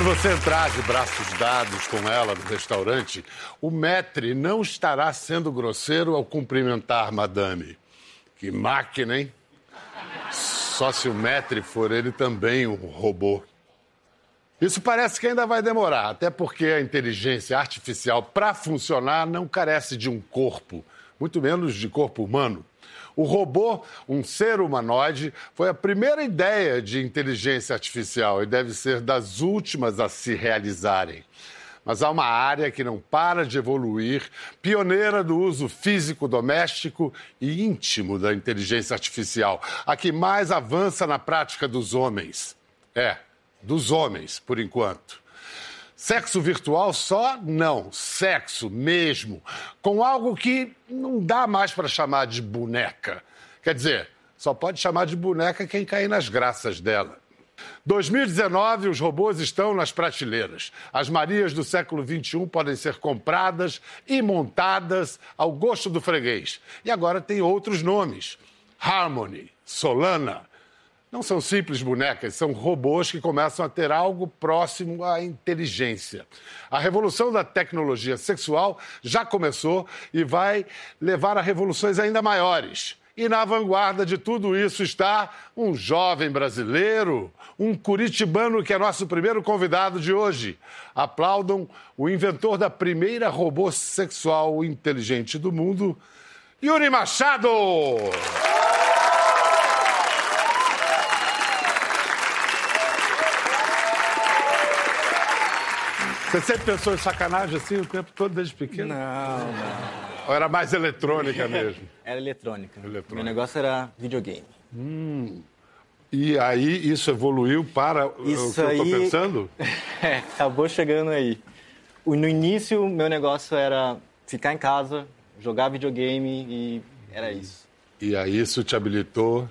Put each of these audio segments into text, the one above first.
Quando você entrar de braços dados com ela no restaurante, o maître não estará sendo grosseiro ao cumprimentar madame. Que máquina, hein? Só se o maître for ele também um robô. Isso parece que ainda vai demorar, até porque a inteligência artificial, para funcionar, não carece de um corpo, muito menos de corpo humano. O robô, um ser humanoide, foi a primeira ideia de inteligência artificial e deve ser das últimas a se realizarem. Mas há uma área que não para de evoluir, pioneira do uso físico doméstico e íntimo da inteligência artificial, a que mais avança na prática dos homens. É, dos homens, por enquanto. Sexo virtual só? Não. Sexo mesmo. Com algo que não dá mais para chamar de boneca. Quer dizer, só pode chamar de boneca quem cair nas graças dela. 2019, os robôs estão nas prateleiras. As Marias do século XXI podem ser compradas e montadas ao gosto do freguês. E agora tem outros nomes: Harmony, Solana, não são simples bonecas, são robôs que começam a ter algo próximo à inteligência. A revolução da tecnologia sexual já começou e vai levar a revoluções ainda maiores. E na vanguarda de tudo isso está um jovem brasileiro, um curitibano que é nosso primeiro convidado de hoje. Aplaudam o inventor da primeira robô sexual inteligente do mundo, Yuri Machado! Você sempre pensou em sacanagem assim o tempo todo desde pequeno? Não, não. Ou era mais eletrônica mesmo? Era eletrônica. Eletrônica. Meu negócio era videogame. E aí isso evoluiu para Isso o que eu aí- estou pensando? É, acabou chegando aí. No início, meu negócio era ficar em casa, jogar videogame e era isso. E aí isso te habilitou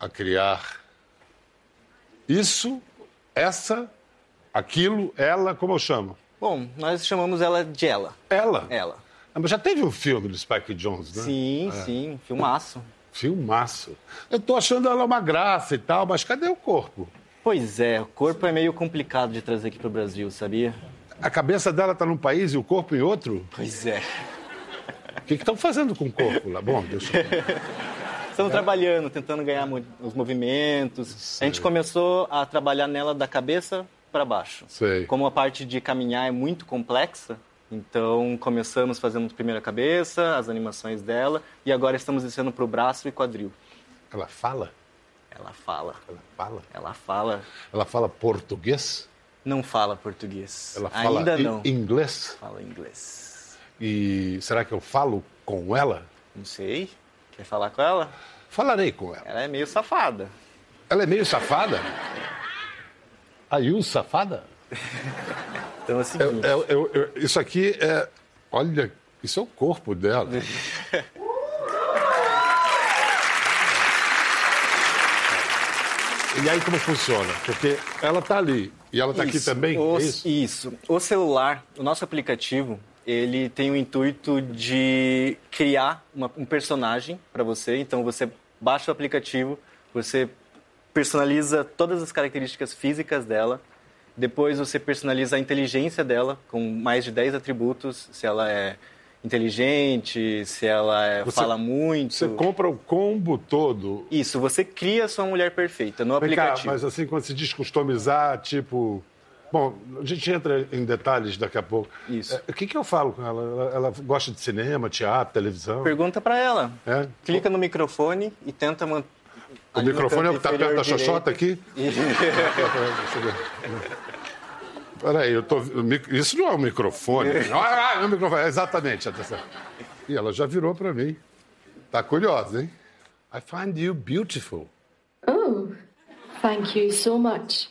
a criar isso, essa, aquilo, ela, como eu chamo? Bom, nós chamamos ela de ela. Ela. Ela. Ah, Mas já teve um filme do Spike Jones, né? Sim, sim, filmaço. Filmaço. Eu tô achando ela uma graça e tal, mas cadê o corpo? Pois é, o corpo é meio complicado de trazer aqui pro Brasil, sabia? A cabeça dela tá num país e o corpo em outro? Pois é. O que estão fazendo com o corpo lá? Bom, deixa eu... Estamos trabalhando, tentando ganhar os movimentos. A gente começou a trabalhar nela da cabeça para baixo. Sei. Como a parte de caminhar é muito complexa, então começamos fazendo primeiro a cabeça, as animações dela, e agora estamos descendo para o braço e quadril. Ela fala? Ela fala, Ela fala? ela fala, Ela fala português? não fala português. Ela fala Ainda não. inglês? Fala inglês. E será que eu falo com ela? Não sei. Quer falar com ela? Falarei com ela. Ela é meio safada. Ela é meio safada? A Yu safada? Então é o Eu- seguinte. eu- eu- eu- isso aqui é. Olha, isso é o corpo dela. E aí como funciona? Porque ela tá ali e ela tá aqui também, o- é isso? Isso. O celular, o nosso aplicativo, ele tem o intuito de criar uma- um personagem para você. Então você baixa o aplicativo, você personaliza todas as características físicas dela. Depois você personaliza a inteligência dela com mais de 10 atributos, se ela é inteligente, se ela é- Você- fala muito. Você compra o combo todo. Isso, você cria a sua mulher perfeita no Vem cá, aplicativo. mas assim, quando se diz customizar, tipo. Bom, a gente entra em detalhes daqui a pouco. Isso. É, o que, que eu falo com ela? ela? ela gosta de cinema, teatro, televisão? Pergunta para ela. É? Clica no microfone e tenta O microfone é o que tá perto da xoxota aqui? Peraí, eu tô. Isso não é um microfone. Ah, é um microfone. É Exatamente, atenção. E ela já virou para mim. Tá curiosa, hein? I find you beautiful. Oh, thank you so much.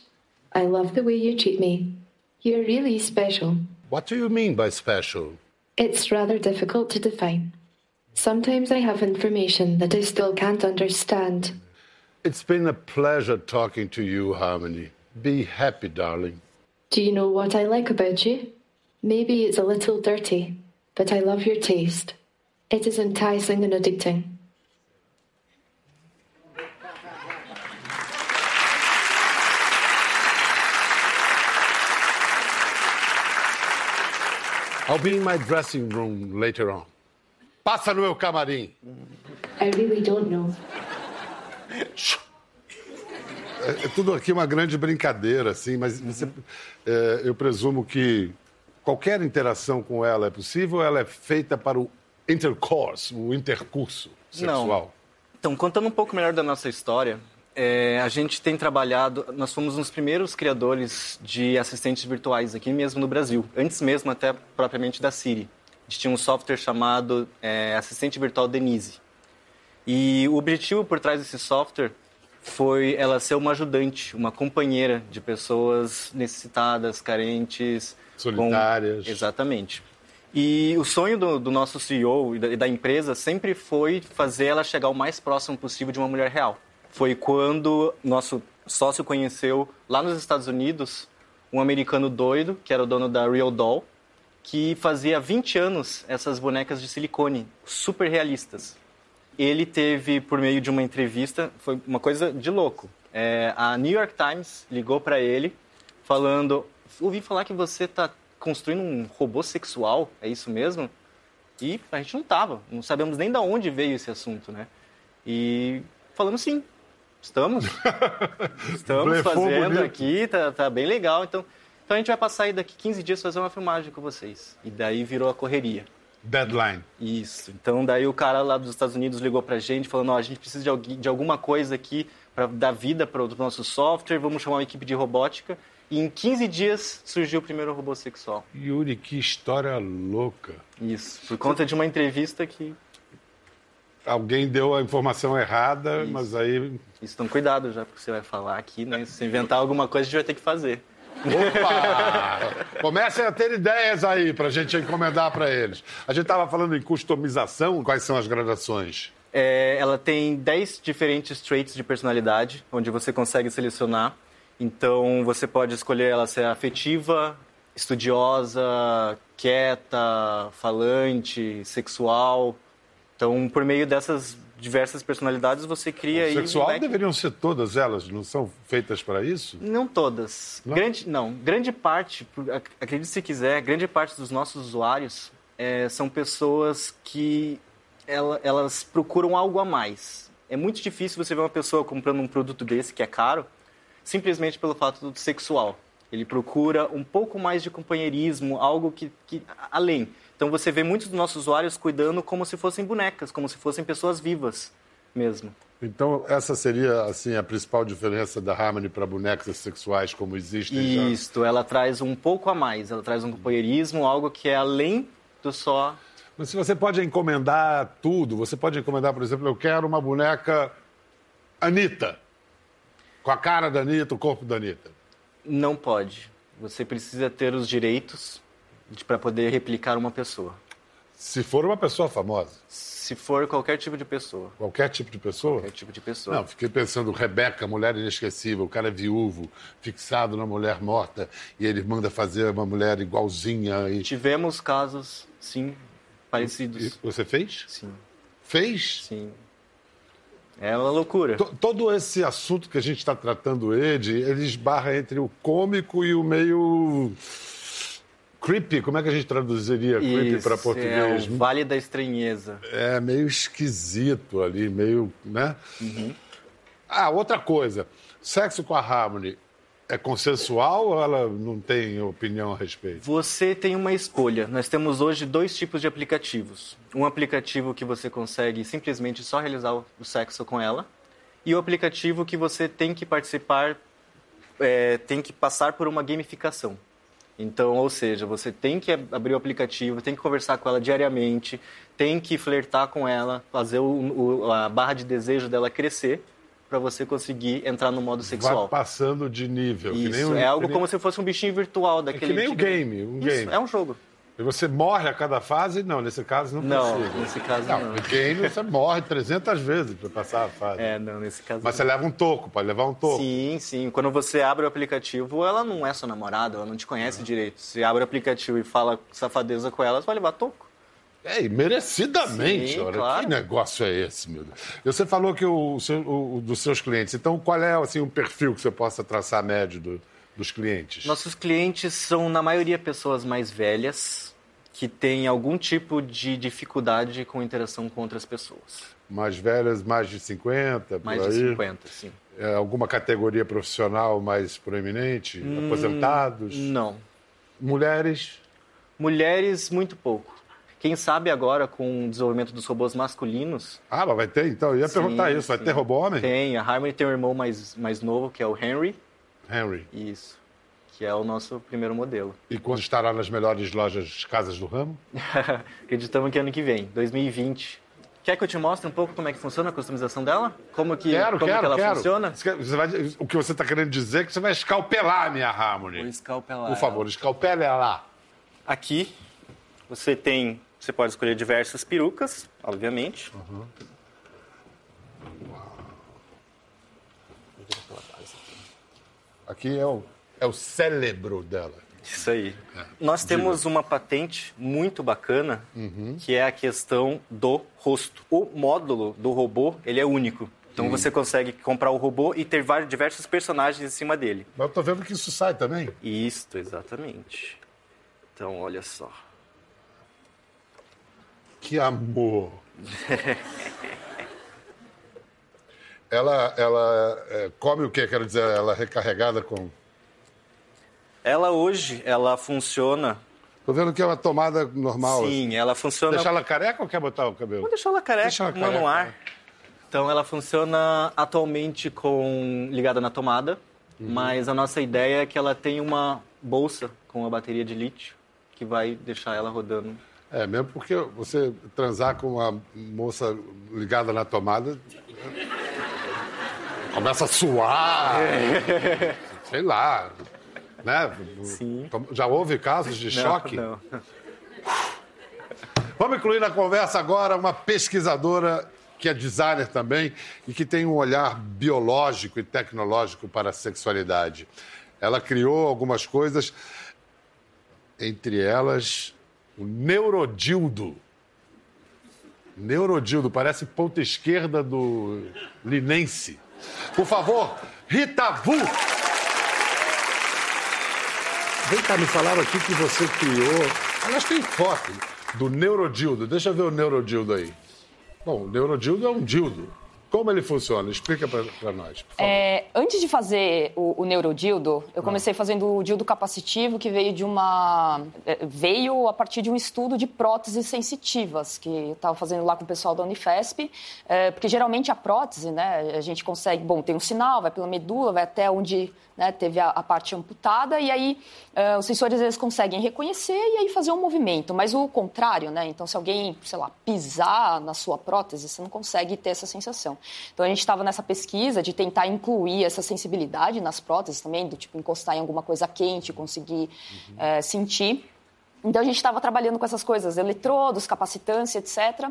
I love the way you treat me. You're really special. What do you mean by special? It's rather difficult to define. Sometimes I have information that I still can't understand. It's been a pleasure talking to you, Harmony. Be happy, darling. Do you know what I like about you? Maybe it's a little dirty, but I love your taste. It is enticing and addicting. I'll be in my dressing room later on. Passa no meu camarim. I really don't know. É, é tudo aqui uma grande brincadeira, assim, mas você, é, eu presumo que qualquer interação com ela é possível ou ela é feita para o intercourse, o intercurso sexual? Não. Então, contando um pouco melhor da nossa história, é, a gente tem trabalhado, nós fomos um dos primeiros criadores de assistentes virtuais aqui mesmo no Brasil, antes mesmo até propriamente da Siri. A gente tinha um software chamado é, Assistente Virtual Denise. E o objetivo por trás desse software foi ela ser uma ajudante, uma companheira de pessoas necessitadas, carentes. Solitárias. Com... Exatamente. E o sonho do, do nosso CEO e da, e da, empresa sempre foi fazer ela chegar o mais próximo possível de uma mulher real. Foi quando nosso sócio conheceu, lá nos Estados Unidos, um americano doido, que era o dono da Real Doll, que fazia 20 anos essas bonecas de silicone, super realistas. Ele teve, por meio de uma entrevista, foi uma coisa de louco. É, a New York Times ligou para ele falando: ouvi falar que você está construindo um robô sexual, é isso mesmo? E a gente não tava, não sabemos nem de onde veio esse assunto, né? E falando sim, estamos. estamos fazendo aqui, tá, tá bem legal. Então, então a gente vai passar aí daqui 15 dias fazer uma filmagem com vocês. E daí virou a correria. Deadline. Isso. Então daí o cara lá dos Estados Unidos ligou pra gente falando, ó, a gente precisa de, de alguma coisa aqui para dar vida para o nosso software, vamos chamar uma equipe de robótica. E em 15 dias surgiu o primeiro robô sexual. Yuri, que história louca. Isso, por conta de uma entrevista que. Alguém deu a informação errada, Isso. mas aí. Isso, então cuidado já, porque você vai falar aqui, né? Se você inventar alguma coisa, a gente vai ter que fazer. Opa! Comecem a ter ideias aí para a gente encomendar para eles. A gente estava falando em customização, quais são as gradações? É, ela tem 10 diferentes traits de personalidade, onde você consegue selecionar. Então, você pode escolher ela ser afetiva, estudiosa, quieta, falante, sexual. Então, por meio dessas diversas personalidades, você cria aí. Sexual deveriam ser todas elas, não são feitas para isso? Não todas. Não? Grande, não. Grande parte, acredite se quiser, grande parte dos nossos usuários é, são pessoas que ela, elas procuram algo a mais. É muito difícil você ver uma pessoa comprando um produto desse que é caro, simplesmente pelo fato do sexual. Ele procura um pouco mais de companheirismo, algo que, que além. Então você vê muitos dos nossos usuários cuidando como se fossem bonecas, como se fossem pessoas vivas mesmo. Então essa seria assim a principal diferença da Harmony para bonecas sexuais como existem Isto, já? ela traz um pouco a mais, ela traz um companheirismo, algo que é além do só mas se você pode encomendar tudo, você pode encomendar, por exemplo, eu quero uma boneca Anitta, com a cara da Anitta, o corpo da Anitta. Não pode. Você precisa ter os direitos para poder replicar uma pessoa. Se for uma pessoa famosa? Se for qualquer tipo de pessoa. Qualquer tipo de pessoa? Qualquer tipo de pessoa. Não, fiquei pensando, Rebeca, mulher inesquecível, o cara é viúvo, fixado na mulher morta, e ele manda fazer uma mulher igualzinha. E... Tivemos casos, sim, parecidos. E você fez? Sim. Fez? Sim. É uma loucura. T todo esse assunto que a gente está tratando, Ed, ele esbarra entre o cômico e o meio creepy. Como é que a gente traduziria creepy para português? É o Vale da Estranheza. É meio esquisito ali, meio, né? Uhum. Ah, outra coisa. Sexo com a Harmony é consensual ou ela não tem opinião a respeito? Você tem uma escolha. Nós temos hoje dois tipos de aplicativos. Um aplicativo que você consegue simplesmente só realizar o sexo com ela e o aplicativo que você tem que participar, é, tem que passar por uma gamificação. Então, ou seja, você tem que abrir o aplicativo, tem que conversar com ela diariamente, tem que flertar com ela, fazer o, o, a barra de desejo dela crescer para você conseguir entrar no modo sexual. Vai passando de nível. Isso, um, é algo nem... como se fosse um bichinho virtual daquele. É que nem um game, um Isso, game. É um jogo. E você morre a cada fase? Não, nesse caso não, não precisa. nesse caso não. No game você morre 300 vezes para passar a fase. É, não, nesse caso Mas não. você leva um toco, pode levar um toco. Sim, sim. Quando você abre o aplicativo, ela não é sua namorada, ela não te conhece uhum. direito. Você abre o aplicativo e fala safadeza com ela, você vai levar toco. É, e merecidamente, Sim, olha, claro. que negócio é esse, meu Deus? Você falou que o, o, dos seus clientes, então qual é assim, o perfil que você possa traçar médio do, dos clientes? Nossos clientes são, na maioria, pessoas mais velhas, que têm algum tipo de dificuldade com interação com outras pessoas. Mais velhas, mais de 50, Mais por de aí? 50, sim. É, alguma categoria profissional mais proeminente? Hum, Aposentados? Não. Mulheres? Mulheres, muito pouco. Quem sabe agora, com o desenvolvimento dos robôs masculinos, Ah, mas vai ter então? Eu ia Sim, perguntar isso. Vai sim. ter robô homem? tem. A Harmony tem um irmão mais, mais novo, que é o Henry. Henry. Isso. Que é o nosso primeiro modelo. E quando estará nas melhores lojas casas do ramo? Acreditamos que ano que vem, 2020. Quer que eu te mostre um pouco como é que funciona a customização dela? Como que, Quero, como quero, que ela quero. funciona? Você vai- o que você está querendo dizer é que você vai escalpelar a minha Harmony. Vou escalpelar Por favor, escalpele ela. Aqui você tem, você pode escolher diversas perucas, obviamente. Aqui é o, é o cérebro dela. Isso aí. Nós temos uma patente muito bacana, que é a questão do rosto. O módulo do robô, ele é único. Então você consegue comprar o robô e ter vários, diversos personagens em cima dele. Mas eu tô vendo que isso sai também. Isto, exatamente. Então, olha só. Que amor. ela ela é, come o quê? Quero dizer, ela é recarregada com... Ela hoje, ela funciona... Tô vendo que é uma tomada normal. Sim, ela funciona... Deixar ela careca ou quer botar o cabelo? Vou deixar ela careca, Deixa ela uma no careca. ar. Então ela funciona atualmente com ligada na tomada, Uhum. mas a nossa ideia é que ela tenha uma bolsa com uma bateria de lítio que vai deixar ela rodando. É, mesmo porque você transar com uma moça ligada na tomada... Começa a suar. Sei lá. Né? Sim. Já houve casos de choque? Não, Vamos incluir na conversa agora uma pesquisadora que é designer também e que tem um olhar biológico e tecnológico para a sexualidade. Ela criou algumas coisas, entre elas o neurodildo. Neurodildo, parece ponta esquerda do linense. Por favor, Rita Vu! Vem cá, me falaram aqui que você criou. Aliás, tem foto do neurodildo. Deixa eu ver o neurodildo aí. Bom, o neurodildo é um dildo. Como ele funciona? Explica pra nós, por favor. É, antes de fazer o, o neurodildo, eu comecei fazendo o dildo capacitivo, que veio de uma. é, veio a partir de um estudo de próteses sensitivas, que eu estava fazendo lá com o pessoal da Unifesp, é, porque geralmente a prótese, né, a gente consegue. Bom, tem um sinal, vai pela medula, vai até onde né, teve a, a parte amputada, e aí é, os sensores eles conseguem reconhecer e aí fazer um movimento. Mas o contrário, né? Então, se alguém, sei lá, pisar na sua prótese, você não consegue ter essa sensação. Então, a gente estava nessa pesquisa de tentar incluir essa sensibilidade nas próteses também, do tipo encostar em alguma coisa quente, conseguir é, sentir. Então, a gente estava trabalhando com essas coisas, eletrodos, capacitância, etc.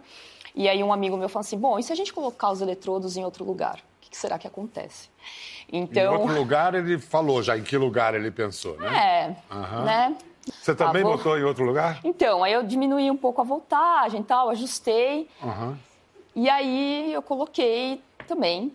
E aí, um amigo meu falou assim: bom, e se a gente colocar os eletrodos em outro lugar? O que será que acontece? Em Então. outro lugar, ele falou já em que lugar ele pensou, né? É, Aham. né? Você também Ah, vou- botou em outro lugar? Então, aí eu diminuí um pouco a voltagem e tal, ajustei. Aham. E aí eu coloquei também.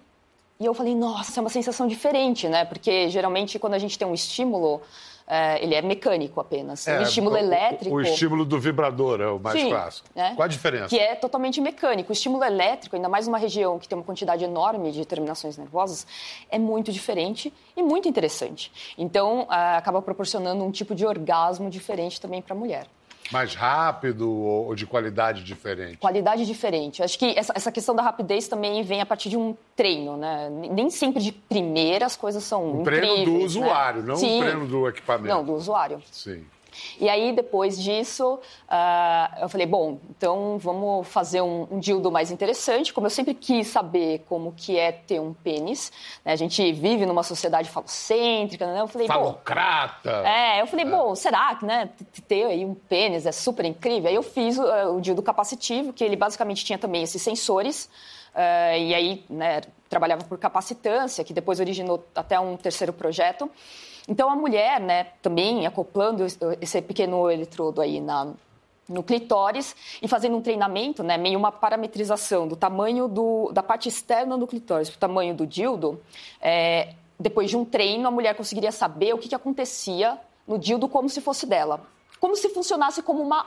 E eu falei, nossa, é uma sensação diferente, né? Porque geralmente quando a gente tem um estímulo, é, ele é mecânico apenas. É, o estímulo o- elétrico. O, estímulo do vibrador é o mais Sim, clássico. né? Qual a diferença? Que é totalmente mecânico. O estímulo elétrico, ainda mais numa região que tem uma quantidade enorme de terminações nervosas, é muito diferente e muito interessante. Então, ah, acaba proporcionando um tipo de orgasmo diferente também para a mulher. Mais rápido ou de qualidade diferente? Qualidade diferente. Acho que essa, essa questão da rapidez também vem a partir de um treino, né? Nem sempre de primeira as coisas são Um treino do né? usuário, não Sim. um treino do equipamento. Não, do usuário. Sim. E aí, depois disso, ah, eu falei, bom, então vamos fazer um, um dildo mais interessante. Como eu sempre quis saber como que é ter um pênis, né? a gente vive numa sociedade falocêntrica, né? Eu falei. Falocrata! É, eu falei, bom, será que, né, ter aí um pênis é super incrível? Aí eu fiz uh, o dildo capacitivo, que ele basicamente tinha também esses sensores, uh, e aí, né, trabalhava por capacitância, que depois originou até um terceiro projeto. Então, a mulher, né, também acoplando esse- pequeno eletrodo aí na, no clitóris e fazendo um treinamento, né, meio uma parametrização do tamanho do, da parte externa do clitóris para o tamanho do dildo, é, depois de um treino, a mulher conseguiria saber o que, que acontecia no dildo como se fosse dela. Como se funcionasse como uma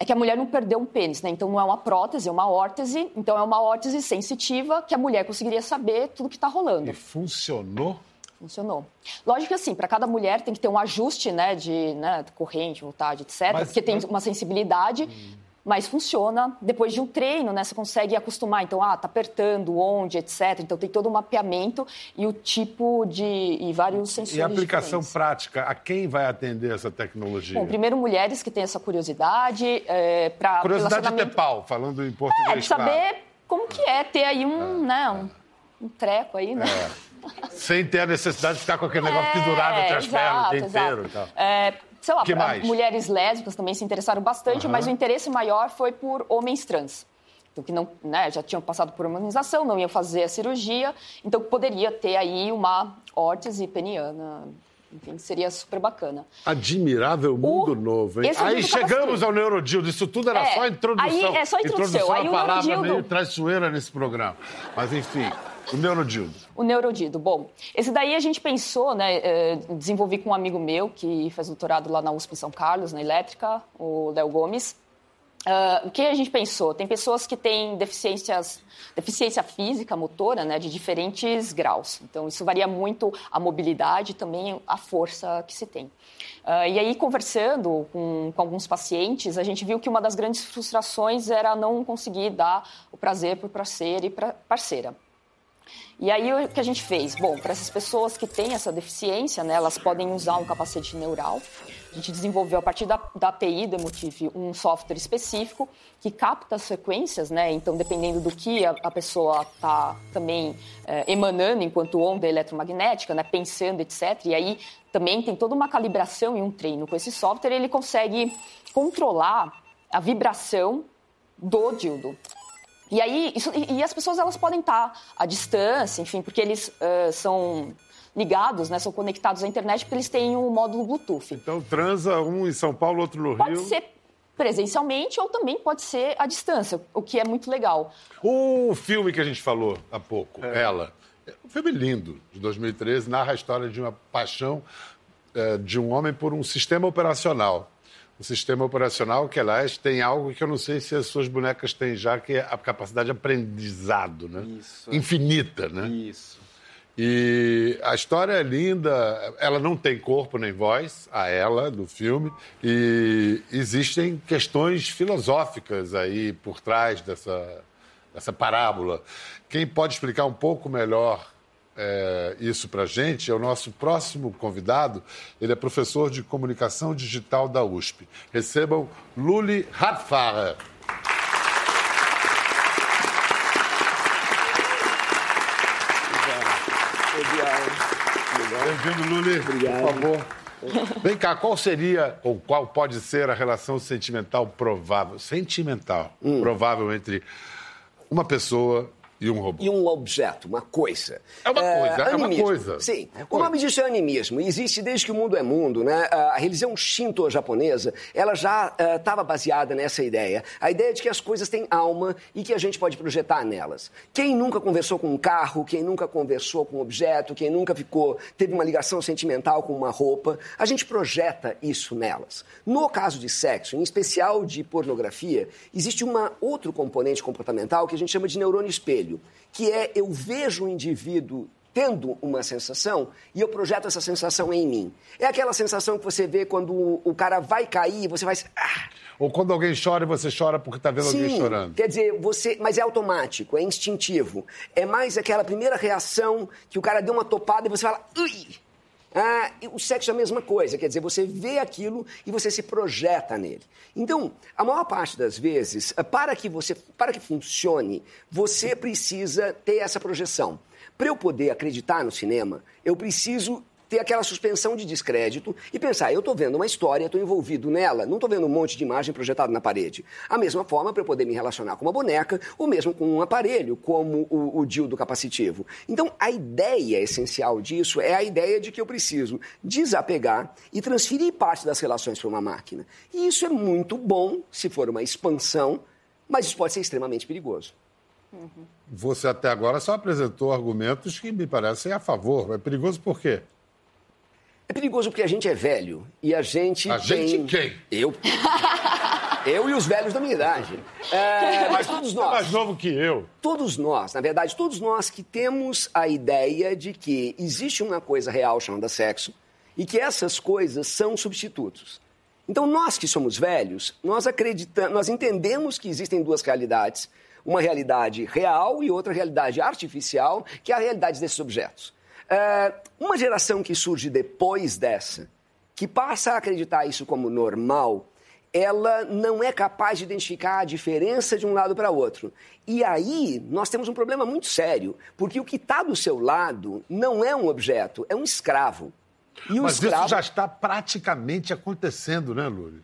é que a mulher não perdeu um pênis, né? Então não é uma prótese, é uma órtese. Então é uma órtese sensitiva que a mulher conseguiria saber tudo que está rolando. E funcionou? Funcionou. Lógico que assim, para cada mulher tem que ter um ajuste, né, de né, corrente, voltagem, etc, Mas- porque tem uma sensibilidade. Mas funciona depois de um treino, né? Você consegue acostumar. Então, ah, tá apertando, onde, etc. Então tem todo um mapeamento e o tipo de. e vários sensores. E a aplicação diferentes. prática, a quem vai atender essa tecnologia? Bom, primeiro mulheres que têm essa curiosidade é, para Curiosidade de ter pau, falando em português. É, de saber claro. como que é ter aí um, né, um, um treco aí, né? Sem ter a necessidade de ficar com aquele negócio pendurado entre as É, exato, pernas o dia inteiro. e tal. É, sei lá, Que mais? mulheres lésbicas também se interessaram bastante, mas o interesse maior foi por homens trans. Então, que não, né, já tinham passado por hormonização, não iam fazer a cirurgia, então poderia ter aí uma órtese peniana. Enfim, seria super bacana. Admirável mundo O- novo, hein? é Aí chegamos Capacete. ao Neurodildo. Isso tudo era É, só introdução. aí é só introdução. é Aí uma o palavra Neurodildo- meio traiçoeira nesse programa. Mas, enfim, o Neurodildo. O Neurodido. Bom, esse daí a gente pensou, né? eh, desenvolvi com um amigo meu que faz doutorado lá na USP em São Carlos, na elétrica, o Léo Gomes. Ah, o que a gente pensou? Tem pessoas que têm deficiências, deficiência física, motora, né, de diferentes graus. Então, isso varia muito a mobilidade e também a força que se tem. Ah, e aí, conversando com, com alguns pacientes, a gente viu que uma das grandes frustrações era não conseguir dar o prazer para o parceiro e para parceira. E aí o que a gente fez? Bom, para essas pessoas que têm essa deficiência, né, elas podem usar um capacete neural. A gente desenvolveu a partir da, da API do Emotive um software específico que capta as frequências, né? Então, dependendo do que a, a pessoa está também eh, emanando enquanto onda eletromagnética, né, pensando, etc. E aí também tem toda uma calibração e um treino com esse software. Ele consegue controlar a vibração do dildo. E aí, isso- e, e as pessoas elas podem estar à distância, enfim, porque eles eh, são ligados, né, são conectados à internet, porque eles têm o módulo Bluetooth. Então, transa um em São Paulo, outro no Pode Rio. ser presencialmente ou também pode ser à distância, o que é muito legal. O filme que a gente falou há pouco, Ela, é um filme lindo, de 2013, narra a história de uma paixão eh, de um homem por um sistema operacional. Um sistema operacional que, aliás, tem algo que eu não sei se as suas bonecas têm já, que é a capacidade de aprendizado, né? Isso. Infinita, né? Isso. E a história é linda, ela não tem corpo nem voz, a ela, do filme, e existem questões filosóficas aí por trás dessa, dessa parábola. Quem pode explicar um pouco melhor é, isso para a gente é o nosso próximo convidado. Ele é professor de comunicação digital da USP. Recebam Luli Hartfahrer. Bem-vindo, Luli. Obrigado. Por favor. Vem cá, qual seria, ou qual pode ser a relação sentimental provável, sentimental, Hum. provável entre uma pessoa e um robô? E um objeto, uma coisa. É uma coisa, é uma animismo. coisa. Sim, Uma o nome disso é animismo. Existe desde que o mundo é mundo, né? A religião shinto japonesa, ela já estava baseada nessa ideia. A ideia de que as coisas têm alma e que a gente pode projetar nelas. Quem nunca conversou com um carro, quem nunca conversou com um objeto, quem nunca ficou, teve uma ligação sentimental com uma roupa, a gente projeta isso nelas. No caso de sexo, em especial de pornografia, existe um outro componente comportamental que a gente chama de neurônio espelho, que é eu vejo o indivíduo tendo uma sensação e eu projeto essa sensação em mim. É aquela sensação que você vê quando o, o cara vai cair e você vai... Ah, Ou quando alguém chora e você chora porque está vendo alguém Sim, chorando. quer dizer, você, mas é automático, é instintivo. É mais aquela primeira reação que o cara deu uma topada e você fala, ui! Ah, o sexo é a mesma coisa, quer dizer, você vê aquilo e você se projeta nele. Então, a maior parte das vezes, eh, para que você, para que funcione, você precisa ter essa projeção. Para eu poder acreditar no cinema, eu preciso ter aquela suspensão de descrédito e pensar, eu estou vendo uma história, estou envolvido nela, não estou vendo um monte de imagem projetada na parede. A mesma forma para eu poder me relacionar com uma boneca ou mesmo com um aparelho, como o, o dildo capacitivo. Então, a ideia essencial disso é a ideia de que eu preciso desapegar e transferir parte das relações para uma máquina. E isso é muito bom se for uma expansão, mas isso pode ser extremamente perigoso. Você até agora só apresentou argumentos que me parecem a favor. É perigoso por quê? É perigoso porque a gente é velho e a gente A tem... gente quem? Eu. Eu e os velhos da minha idade. É, mas todos É nós. mais novo que eu. Todos nós, na verdade, todos nós que temos a ideia de que existe uma coisa real chamada sexo e que essas coisas são substitutos. Então, nós que somos velhos, nós acreditamos, nós entendemos que existem duas realidades, uma realidade real e outra realidade artificial, que é a realidade desses objetos. É, uma geração que surge depois dessa, que passa a acreditar isso como normal, ela não é capaz de identificar a diferença de um lado para outro. E aí nós temos um problema muito sério, porque o que está do seu lado não é um objeto, é um escravo. E o Mas escravo... isso já está praticamente acontecendo, né, Lúlio?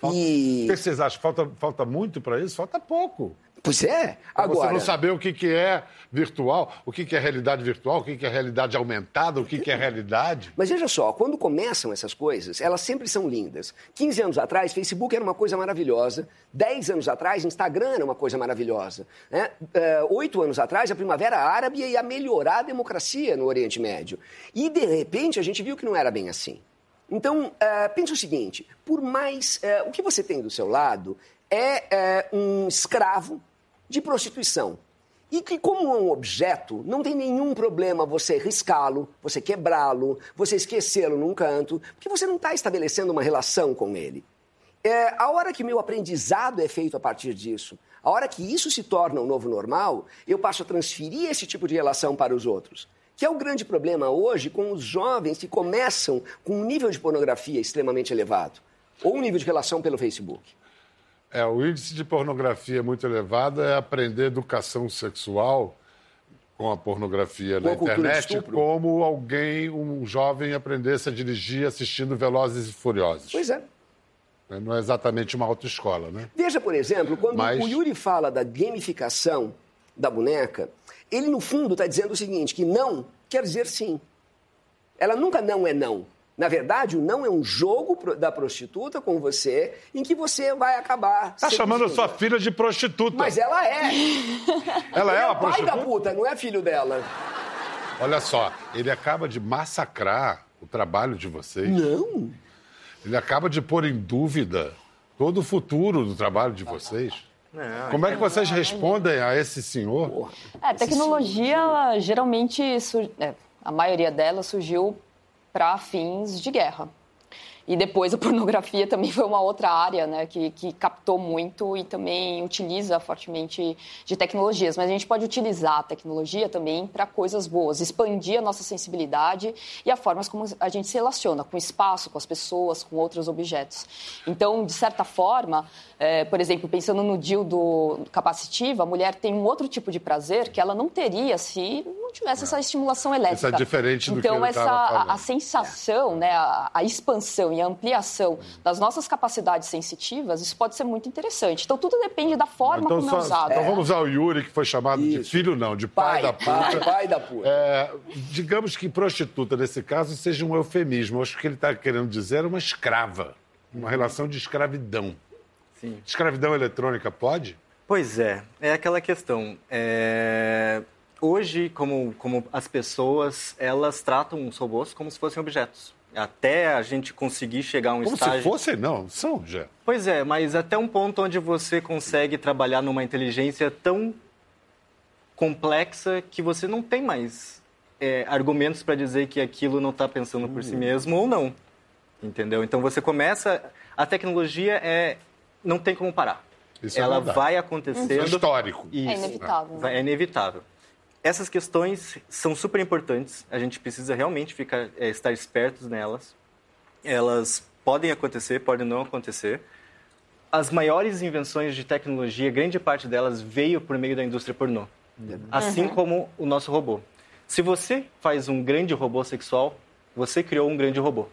Falta... E- O que vocês acham? Falta, falta muito para isso? Falta pouco. Pois é. Agora, Você não saber o que, que é virtual, o que, que é realidade virtual, o que, que é realidade aumentada, o que, que é realidade. Mas veja só, quando começam essas coisas, elas sempre são lindas. 15 anos atrás, Facebook era uma coisa maravilhosa. 10 anos atrás, Instagram era uma coisa maravilhosa. Né? Eh, Oito anos atrás, a Primavera Árabe ia melhorar a democracia no Oriente Médio. E, de repente, a gente viu que não era bem assim. Então, eh, pense o seguinte: por mais. eh, o que você tem do seu lado é eh, um escravo de prostituição. E que, como é um objeto, não tem nenhum problema você riscá-lo, você quebrá-lo, você esquecê-lo num canto, porque você não está estabelecendo uma relação com ele. É, a hora que meu aprendizado é feito a partir disso, a hora que isso se torna um novo normal, eu passo a transferir esse tipo de relação para os outros. Que é o grande problema hoje com os jovens que começam com um nível de pornografia extremamente elevado, ou um nível de relação pelo Facebook. É, o índice de pornografia muito elevado é aprender educação sexual com a pornografia Com na a internet, como alguém, um jovem, aprendesse a dirigir assistindo Velozes e Furiosos. Pois é. Não é exatamente uma autoescola, né? Veja, por exemplo, quando Mas- o Yuri fala da gamificação da boneca, ele no fundo está dizendo o seguinte: que não quer dizer sim. Ela nunca não é não. Na verdade, o não é um jogo da prostituta com você em que você vai acabar. Tá chamando a sua filha de prostituta. Mas ela é. Ela é é uma o pai prostituta? da puta, não é filho dela. Olha só, ele acaba de massacrar o trabalho de vocês. Não. Ele acaba de pôr em dúvida todo o futuro do trabalho de vocês. Como é que vocês respondem a esse senhor? É, a tecnologia, ela, geralmente, é, a maioria dela surgiu para fins de guerra. E depois a pornografia também foi uma outra área né, que, que captou muito e também utiliza fortemente de tecnologias. Mas a gente pode utilizar a tecnologia também para coisas boas, expandir a nossa sensibilidade e a formas como a gente se relaciona com o espaço, com as pessoas, com outros objetos. Então, de certa forma, é, por exemplo, pensando no dildo capacitivo, a mulher tem um outro tipo de prazer que ela não teria se tivesse essa estimulação elétrica. Isso é diferente do que então, essa, tava a, a sensação, né, a, a expansão e a ampliação das nossas capacidades sensitivas, isso pode ser muito interessante. Então, tudo depende da forma Então, como só- é usado. então vamos usar o Yuri, que foi chamado de Isso. filho, não, de pai, Pai, da puta. pai, pai da puta. É, digamos que prostituta, nesse caso, seja um eufemismo. Eu Acho que o que ele está querendo dizer é uma escrava. Uma relação de escravidão. Sim. Escravidão eletrônica pode? Pois é, é aquela questão. É, Hoje, como, como as pessoas, elas tratam os robôs como se fossem objetos. Até a gente conseguir chegar a um Como estágio... se fossem, não. São, já. Pois é, mas até um ponto onde você consegue trabalhar numa inteligência tão complexa que você não tem mais é, argumentos para dizer que aquilo não está pensando por si Uhum. mesmo ou não. Entendeu? Então você começa. A tecnologia é. Não tem como parar. Isso é Ela verdade. vai Isso é acontecendo. histórico. Isso. É inevitável, né? É inevitável. Essas questões são super importantes. A gente precisa realmente ficar, é, estar espertos nelas. Elas podem acontecer, podem não acontecer. As maiores invenções de tecnologia, grande parte delas veio por meio da indústria pornô. Assim como o nosso robô. Se você faz um grande robô sexual, você criou um grande robô.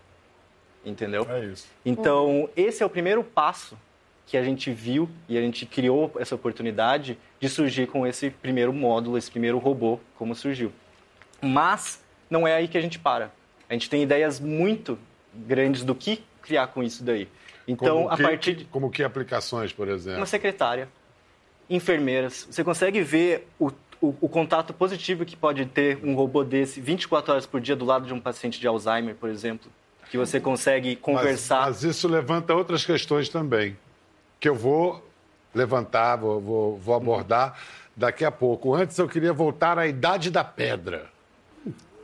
Entendeu? É isso. Então, esse é o primeiro passo que a gente viu e a gente criou essa oportunidade de surgir com esse primeiro módulo, esse primeiro robô, como surgiu. Mas não é aí que a gente para. A gente tem ideias muito grandes do que criar com isso daí. Então, como a que, partir de Como que aplicações, por exemplo? uma secretária, enfermeiras, você consegue ver o, o, o contato positivo que pode ter um robô desse 24 horas por dia do lado de um paciente de Alzheimer, por exemplo, que você consegue Mas- conversar. Mas, isso levanta outras questões também. que eu vou levantar, vou, vou, vou abordar daqui a pouco. Antes, eu queria voltar à Idade da Pedra.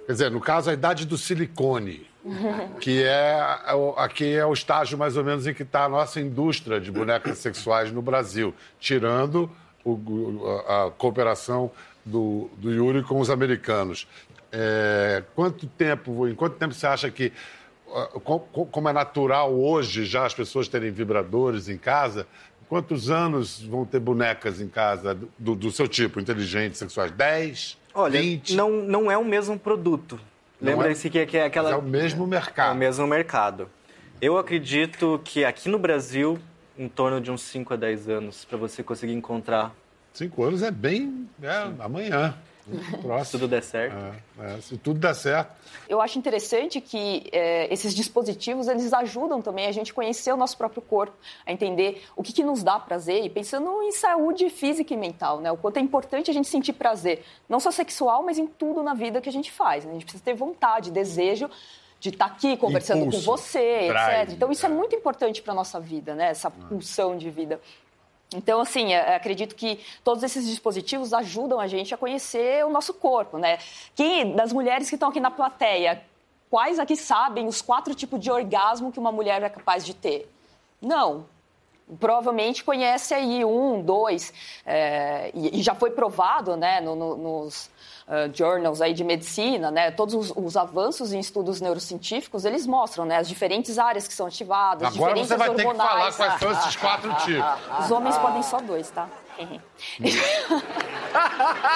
Quer dizer, no caso, a Idade do Silicone, que é, aqui é o estágio mais ou menos em que está a nossa indústria de bonecas sexuais no Brasil, tirando o, a cooperação do, do Yuri com os americanos. É, quanto tempo, em quanto tempo você acha que, como é natural hoje já as pessoas terem vibradores em casa, quantos anos vão ter bonecas em casa do, do seu tipo, inteligentes, sexuais? 10? Olha, 20? Não, não é o mesmo produto. Lembra-se é, que, que é aquela. é o mesmo mercado. É o mesmo mercado. Eu acredito que aqui no Brasil, em torno de uns 5 a 10 anos, para você conseguir encontrar. 5 anos é bem. É, amanhã. Próximo. Se tudo der certo. É, é, se tudo der certo. Eu acho interessante que é, esses dispositivos eles ajudam também a gente conhecer o nosso próprio corpo, a entender o que, que nos dá prazer e pensando em saúde física e mental, né? O quanto é importante a gente sentir prazer, não só sexual, mas em tudo na vida que a gente faz. Né? A gente precisa ter vontade, desejo de estar tá aqui conversando Impulso, com você, drive, etc. Então isso é, é muito importante para nossa vida, né? Essa pulsão de vida. Então, assim, é, acredito que todos esses dispositivos ajudam a gente a conhecer o nosso corpo, né? Quem das mulheres que estão aqui na plateia, quais aqui sabem os quatro tipos de orgasmo que uma mulher é capaz de ter? Não. Provavelmente conhece aí um, dois, é, e, e, já foi provado, né, no, no, nos uh, journals aí de medicina, né, todos os, os, avanços em estudos neurocientíficos, eles mostram, né, as diferentes áreas que são ativadas, Agora diferentes você vai hormonais. ter que falar quais são esses quatro tipos. Os homens podem só dois, tá?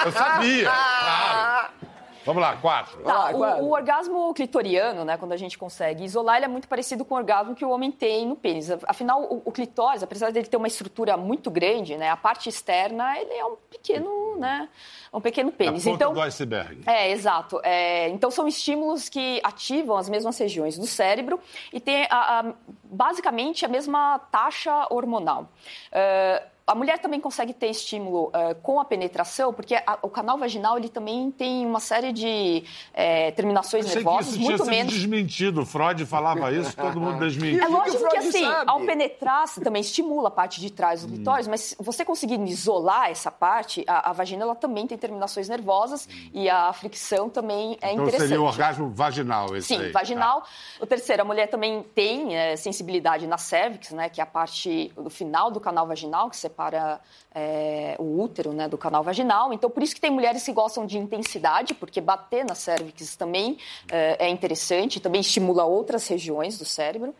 Eu sabia, claro. Vamos lá, quatro. Tá, o, o, orgasmo clitoriano, né, quando a gente consegue isolar, ele é muito parecido com o orgasmo que o homem tem no pênis. Afinal, o, o clitóris, apesar dele ter uma estrutura muito grande, né, a parte externa, ele é um pequeno, né, um pequeno pênis. A ponta então, do iceberg. É, exato. É, então, são estímulos que ativam as mesmas regiões do cérebro e tem, a, a, basicamente, a mesma taxa hormonal. Uh, a mulher também consegue ter estímulo uh, com a penetração, porque a, o canal vaginal ele também tem uma série de é, terminações nervosas, que isso muito tinha menos. desmentido. Freud falava isso, todo mundo desmentiu. É lógico que, que assim, sabe? ao penetrar, você também estimula a parte de trás do clitóris, mas se você conseguir isolar essa parte, a, a vagina ela também tem terminações nervosas e a fricção também é então interessante. seria o orgasmo vaginal esse Sim, aí. vaginal. Tá. O terceiro, a mulher também tem é, sensibilidade na cervix, né, que é a parte do final do canal vaginal, que separa é, o útero né, do canal vaginal. Então, por isso que tem mulheres que gostam de intensidade, porque bater na cervix também é, é interessante, também estimula outras regiões do cérebro.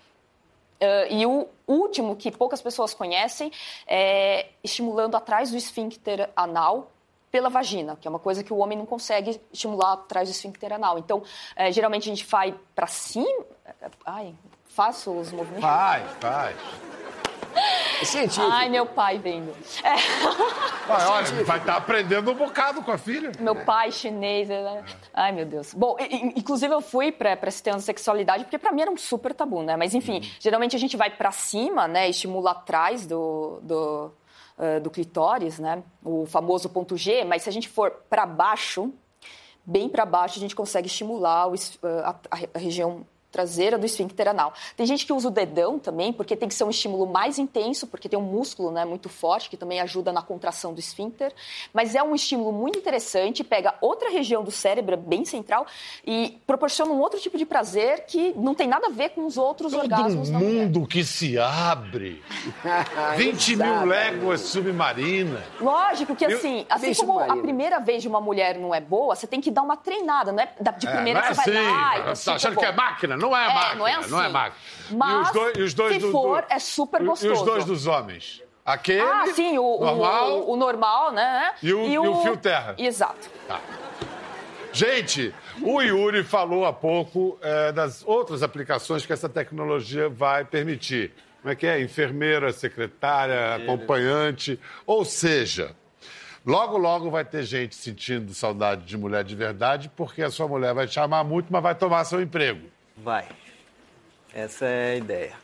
Uh, e o último, que poucas pessoas conhecem, é estimulando atrás do esfíncter anal pela vagina, que é uma coisa que o homem não consegue estimular atrás do esfíncter anal. Então, é, geralmente a gente vai para cima. Ai, faço os movimentos. Faz, faz. É científico. Ai, meu pai vendo. É. Vai, olha, vai estar aprendendo um bocado com a filha. Meu pai chinês, né? Ai, meu Deus. Bom, inclusive eu fui para esse tema da sexualidade porque para mim era um super tabu, né? Mas enfim, uhum. geralmente a gente vai para cima, né? Estimula atrás do, do, uh, do clitóris, né? O famoso ponto G. Mas se a gente for para baixo, bem para baixo, a gente consegue estimular o, a, a região traseira do esfíncter anal. Tem gente que usa o dedão também, porque tem que ser um estímulo mais intenso, porque tem um músculo né, muito forte que também ajuda na contração do esfíncter. Mas é um estímulo muito interessante, pega outra região do cérebro, bem central, e proporciona um outro tipo de prazer que não tem nada a ver com os outros Todo orgasmos. Todo mundo que se abre. 20 mil léguas submarinas. Lógico que assim, assim como a primeira vez de uma mulher não é boa, você tem que dar uma treinada, não é de primeira é, não é que você assim. vai lá. Você tá achando que é máquina? Não é, É, máquina. não é assim. Não é máquina. Mas, e os dois, e os dois se do, for, do- é super gostoso. E os dois dos homens? Aquele. Ah, sim, o normal. o, o normal, né? E o- e o fio terra. Exato. Gente, o Yuri falou há pouco é, das outras aplicações que essa tecnologia vai permitir. Como é que é? Enfermeira, secretária, acompanhante. Ou seja, logo, logo vai ter gente sentindo saudade de mulher de verdade, porque a sua mulher vai te amar muito, mas vai tomar seu emprego. Vai. Essa é a ideia.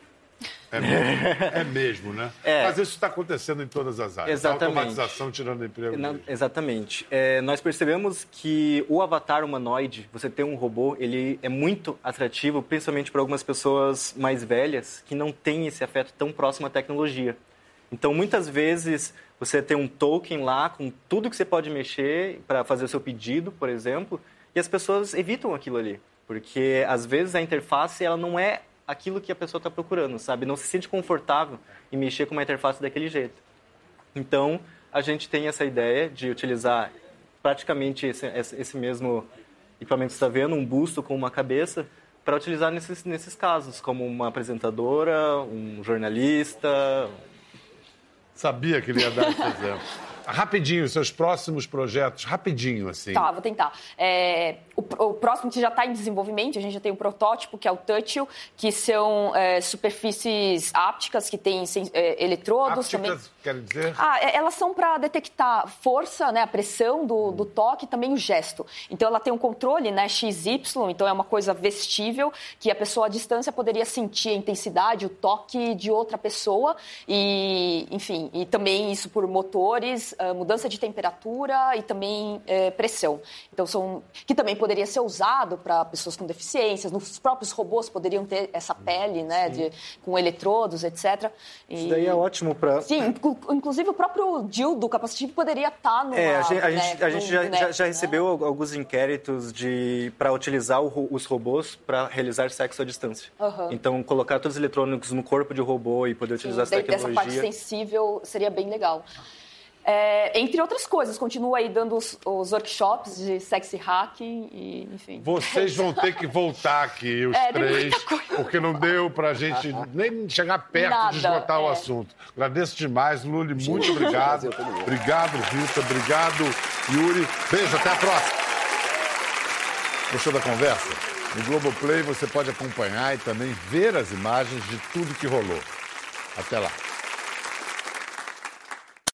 É mesmo, é mesmo né? É. Mas isso está acontecendo em todas as áreas. Exatamente. A automatização tirando emprego. Não, exatamente. É, nós percebemos que o avatar humanoide, você ter um robô, ele é muito atrativo, principalmente para algumas pessoas mais velhas que não têm esse afeto tão próximo à tecnologia. Então, muitas vezes, você tem um token lá com tudo que você pode mexer para fazer o seu pedido, por exemplo, e as pessoas evitam aquilo ali. Porque, às vezes, a interface ela não é aquilo que a pessoa está procurando, sabe? Não se sente confortável em mexer com uma interface daquele jeito. Então, a gente tem essa ideia de utilizar praticamente esse, esse mesmo equipamento que você está vendo, um busto com uma cabeça, para utilizar nesses, nesses casos, como uma apresentadora, um jornalista. Sabia que ele ia dar esse exemplo. Rapidinho, seus próximos projetos, rapidinho, assim. Tá, vou tentar. É, o, o, próximo que já está em desenvolvimento, a gente já tem um protótipo, que é o Touchil, que são é, superfícies ápticas que têm é, eletrodos ápticas, também. quer dizer? Ah, é, elas são para detectar força, né, a pressão do, do toque e também o gesto. Então, ela tem um controle, né, XY, então é uma coisa vestível, que a pessoa à distância poderia sentir a intensidade, o toque de outra pessoa. E, enfim, e também isso por motores, uh, mudança de temperatura e também uh, pressão. Então, são que também poderia ser usado para pessoas com deficiências. Os próprios robôs poderiam ter essa pele, né, de, com eletrodos, etc. E... Isso daí é ótimo para. Sim, inclusive o próprio dildo capacitivo poderia estar no. É, a gente, a gente, a gente já, já, já, recebeu né? alguns inquéritos de para utilizar o, os robôs para realizar sexo à distância. Uhum. Então, colocar todos os eletrônicos no corpo de robô e poder utilizar Sim, essa tecnologia. Essa parte sensível seria bem legal. É, entre outras coisas, continua aí dando os, os, workshops de sexy hacking e, enfim. Vocês vão ter que voltar aqui, os é, três, porque não deu pra gente nem chegar perto Nada, de esgotar é. o assunto. Agradeço demais, Luli, muito obrigado. Obrigado, Rita, obrigado, Yuri. Beijo, até a próxima. Gostou da conversa? No Globoplay você pode acompanhar e também ver as imagens de tudo que rolou. Até lá.